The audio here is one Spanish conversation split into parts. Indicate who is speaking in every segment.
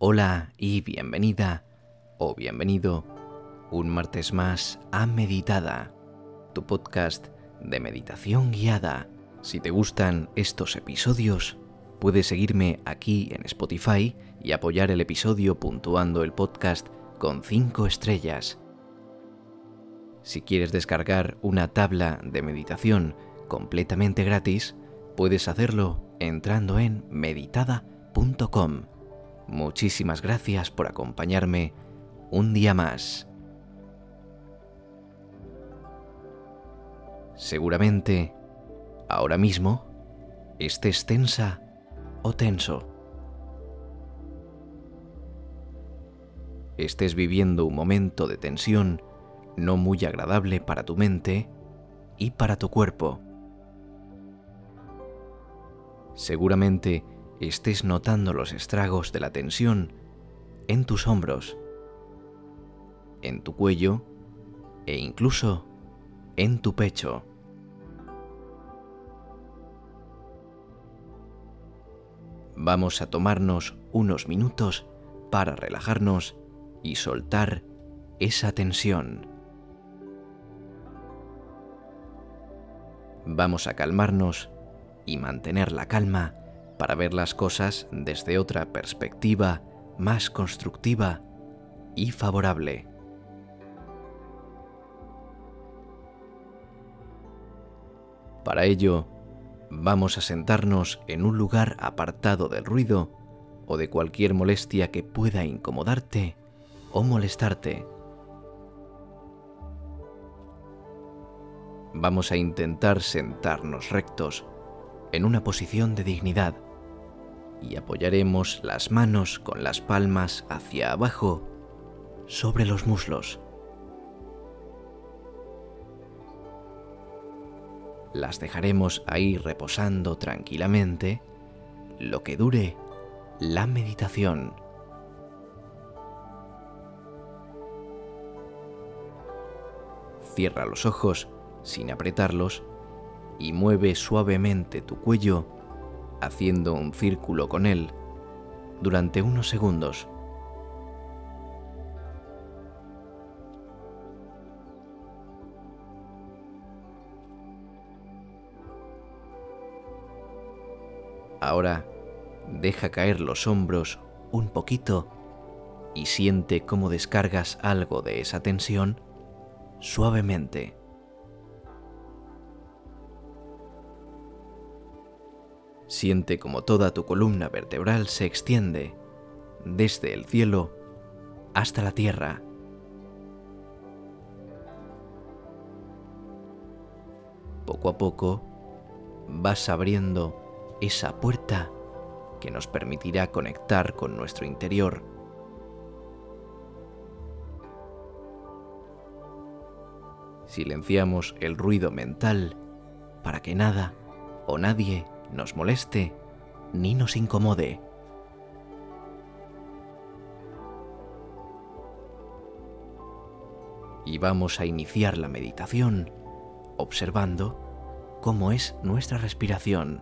Speaker 1: Hola y bienvenida o bienvenido un martes más a Meditada, tu podcast de meditación guiada. Si te gustan estos episodios, puedes seguirme aquí en Spotify y apoyar el episodio puntuando el podcast con 5 estrellas. Si quieres descargar una tabla de meditación completamente gratis, puedes hacerlo entrando en meditada.com. Muchísimas gracias por acompañarme un día más. Seguramente, ahora mismo, estés tensa o tenso. Estés viviendo un momento de tensión no muy agradable para tu mente y para tu cuerpo. Seguramente estés notando los estragos de la tensión en tus hombros, en tu cuello e incluso en tu pecho. Vamos a tomarnos unos minutos para relajarnos y soltar esa tensión. Vamos a calmarnos y mantener la calma para ver las cosas desde otra perspectiva más constructiva y favorable. Para ello, vamos a sentarnos en un lugar apartado del ruido o de cualquier molestia que pueda incomodarte o molestarte. Vamos a intentar sentarnos rectos en una posición de dignidad y apoyaremos las manos con las palmas hacia abajo sobre los muslos. Las dejaremos ahí reposando tranquilamente lo que dure la meditación. Cierra los ojos sin apretarlos y mueve suavemente tu cuello haciendo un círculo con él durante unos segundos. Ahora deja caer los hombros un poquito y siente cómo descargas algo de esa tensión suavemente. Siente como toda tu columna vertebral se extiende desde el cielo hasta la tierra. Poco a poco vas abriendo esa puerta que nos permitirá conectar con nuestro interior. Silenciamos el ruido mental para que nada o nadie nos moleste ni nos incomode. Y vamos a iniciar la meditación observando cómo es nuestra respiración.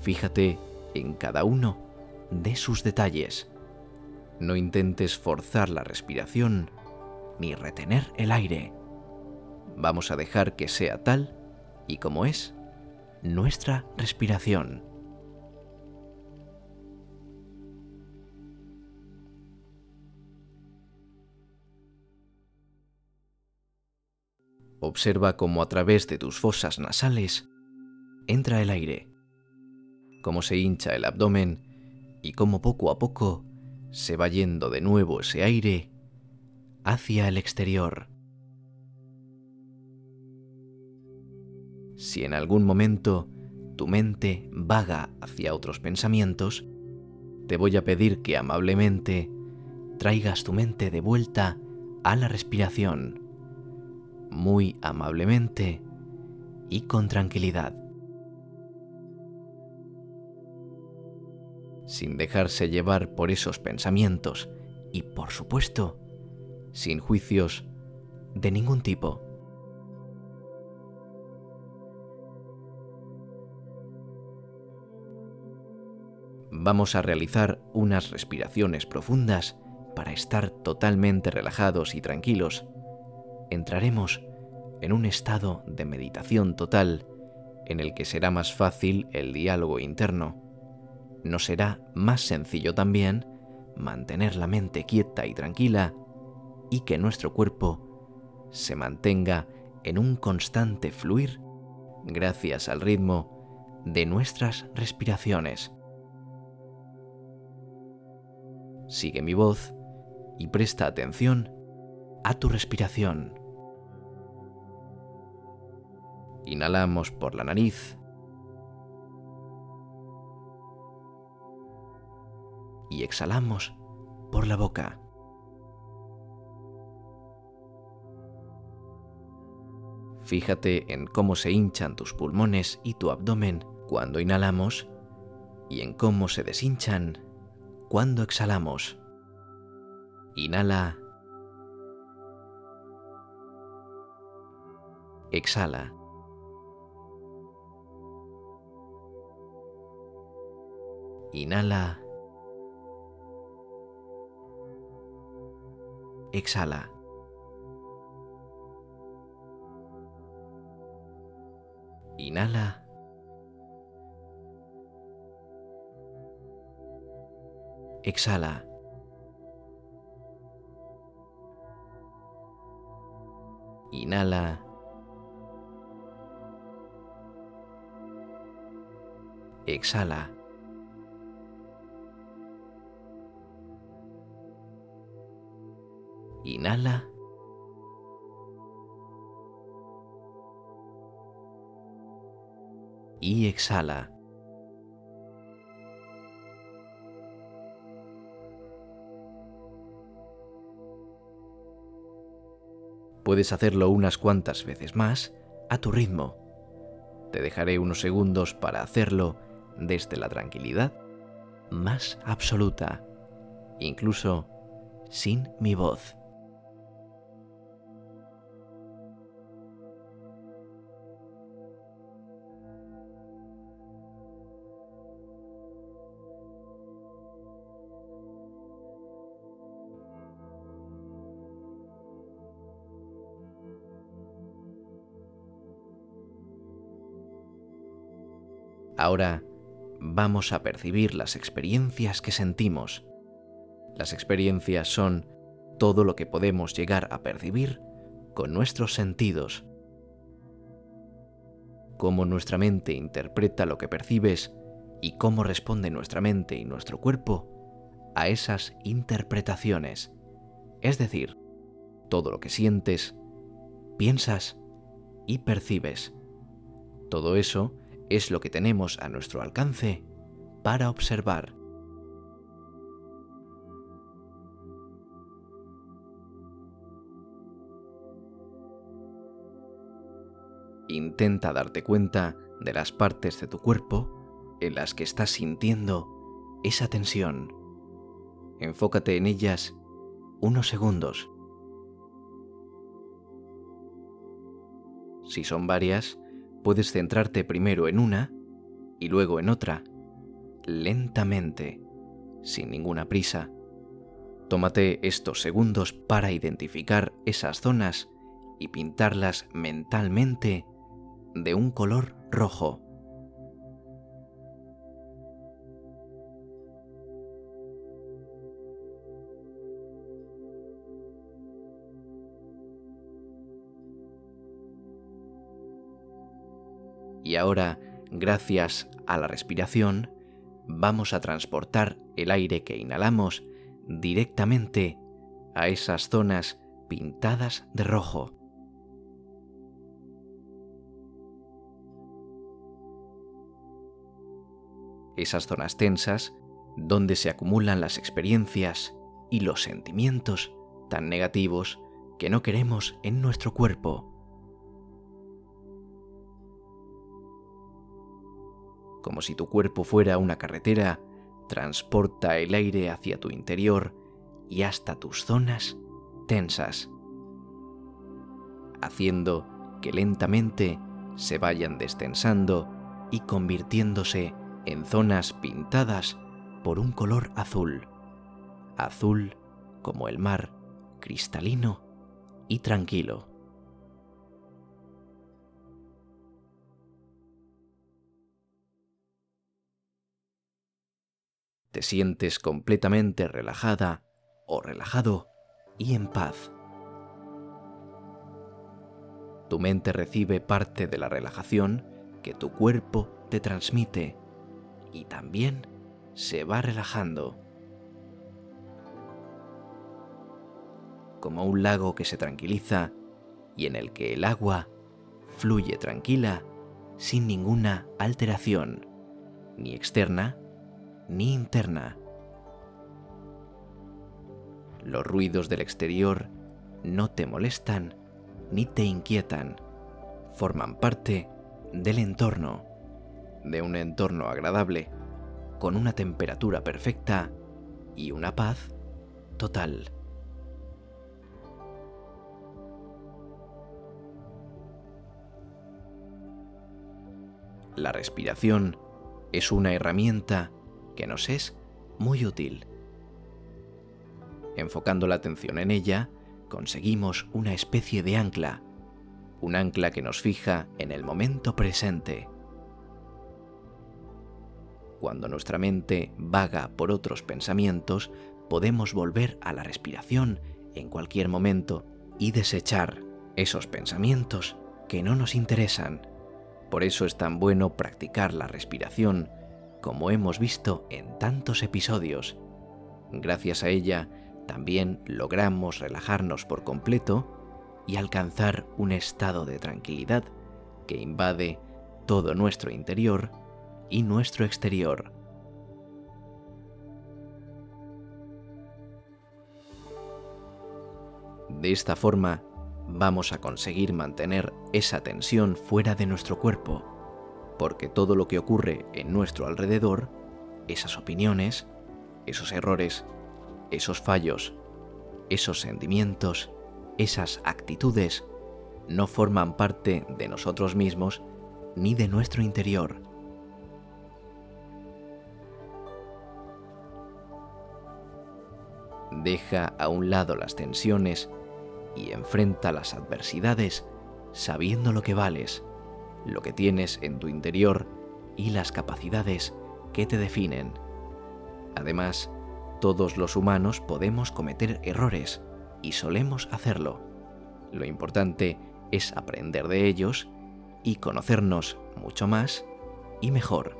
Speaker 1: Fíjate en cada uno de sus detalles. No intentes forzar la respiración ni retener el aire. Vamos a dejar que sea tal y como es nuestra respiración. Observa cómo a través de tus fosas nasales entra el aire, cómo se hincha el abdomen y cómo poco a poco se va yendo de nuevo ese aire hacia el exterior. Si en algún momento tu mente vaga hacia otros pensamientos, te voy a pedir que amablemente traigas tu mente de vuelta a la respiración, muy amablemente y con tranquilidad. Sin dejarse llevar por esos pensamientos y, por supuesto, sin juicios de ningún tipo. Vamos a realizar unas respiraciones profundas para estar totalmente relajados y tranquilos. Entraremos en un estado de meditación total en el que será más fácil el diálogo interno. Nos será más sencillo también mantener la mente quieta y tranquila y que nuestro cuerpo se mantenga en un constante fluir gracias al ritmo de nuestras respiraciones. Sigue mi voz y presta atención a tu respiración. Inhalamos por la nariz. Y exhalamos por la boca. Fíjate en cómo se hinchan tus pulmones y tu abdomen cuando inhalamos y en cómo se deshinchan cuando exhalamos. Inhala. Exhala. Inhala. Exhala. Inhala. Exhala. Inhala. Exhala. Inhala. Y exhala. Puedes hacerlo unas cuantas veces más a tu ritmo. Te dejaré unos segundos para hacerlo desde la tranquilidad más absoluta, incluso sin mi voz. Ahora vamos a percibir las experiencias que sentimos. Las experiencias son todo lo que podemos llegar a percibir con nuestros sentidos. Cómo nuestra mente interpreta lo que percibes y cómo responde nuestra mente y nuestro cuerpo a esas interpretaciones. Es decir, todo lo que sientes, piensas y percibes. Todo eso es lo que tenemos a nuestro alcance para observar. Intenta darte cuenta de las partes de tu cuerpo en las que estás sintiendo esa tensión. Enfócate en ellas unos segundos. Si son varias, puedes centrarte primero en una y luego en otra, lentamente, sin ninguna prisa. Tómate estos segundos para identificar esas zonas y pintarlas mentalmente de un color rojo. Y ahora, gracias a la respiración, vamos a transportar el aire que inhalamos directamente a esas zonas pintadas de rojo. Esas zonas tensas donde se acumulan las experiencias y los sentimientos tan negativos que no queremos en nuestro cuerpo. Como si tu cuerpo fuera una carretera, transporta el aire hacia tu interior y hasta tus zonas tensas, haciendo que lentamente se vayan destensando y convirtiéndose en zonas pintadas por un color azul, azul como el mar, cristalino y tranquilo. Te sientes completamente relajada o relajado y en paz. Tu mente recibe parte de la relajación que tu cuerpo te transmite y también se va relajando. Como un lago que se tranquiliza y en el que el agua fluye tranquila sin ninguna alteración, ni externa ni interna. Los ruidos del exterior no te molestan ni te inquietan, forman parte del entorno, de un entorno agradable, con una temperatura perfecta y una paz total. La respiración es una herramienta que nos es muy útil. Enfocando la atención en ella, conseguimos una especie de ancla, un ancla que nos fija en el momento presente. Cuando nuestra mente vaga por otros pensamientos, podemos volver a la respiración en cualquier momento y desechar esos pensamientos que no nos interesan. Por eso es tan bueno practicar la respiración como hemos visto en tantos episodios. Gracias a ella también logramos relajarnos por completo y alcanzar un estado de tranquilidad que invade todo nuestro interior y nuestro exterior. De esta forma, vamos a conseguir mantener esa tensión fuera de nuestro cuerpo porque todo lo que ocurre en nuestro alrededor, esas opiniones, esos errores, esos fallos, esos sentimientos, esas actitudes, no forman parte de nosotros mismos ni de nuestro interior. Deja a un lado las tensiones y enfrenta las adversidades sabiendo lo que vales lo que tienes en tu interior y las capacidades que te definen. Además, todos los humanos podemos cometer errores y solemos hacerlo. Lo importante es aprender de ellos y conocernos mucho más y mejor.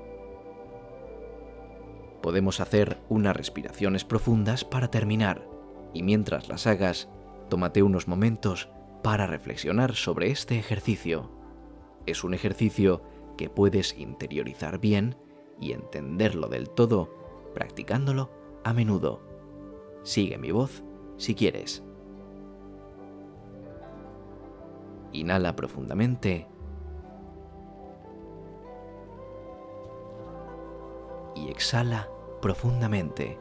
Speaker 1: Podemos hacer unas respiraciones profundas para terminar y mientras las hagas, tómate unos momentos para reflexionar sobre este ejercicio. Es un ejercicio que puedes interiorizar bien y entenderlo del todo practicándolo a menudo. Sigue mi voz si quieres. Inhala profundamente. Y exhala profundamente.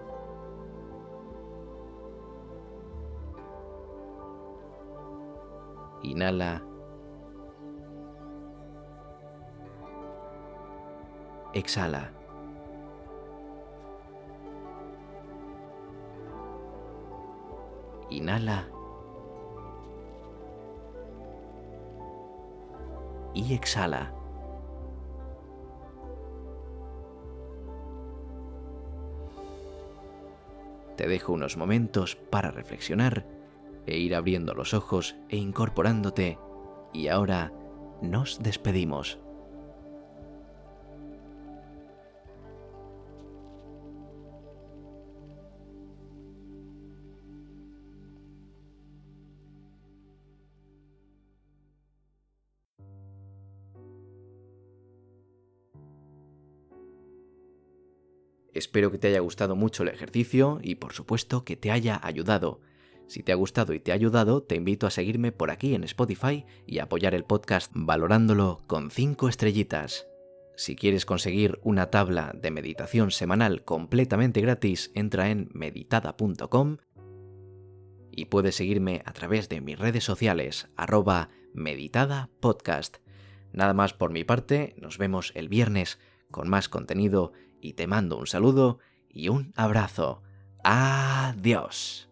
Speaker 1: Inhala exhala. Inhala. Y exhala. Te dejo unos momentos para reflexionar e ir abriendo los ojos e incorporándote. Y ahora nos despedimos. Espero que te haya gustado mucho el ejercicio y por supuesto que te haya ayudado. Si te ha gustado y te ha ayudado, te invito a seguirme por aquí en Spotify y apoyar el podcast valorándolo con 5 estrellitas. Si quieres conseguir una tabla de meditación semanal completamente gratis, entra en meditada.com y puedes seguirme a través de mis redes sociales, arroba meditadapodcast. Nada más por mi parte, nos vemos el viernes con más contenido y te mando un saludo y un abrazo. Adiós.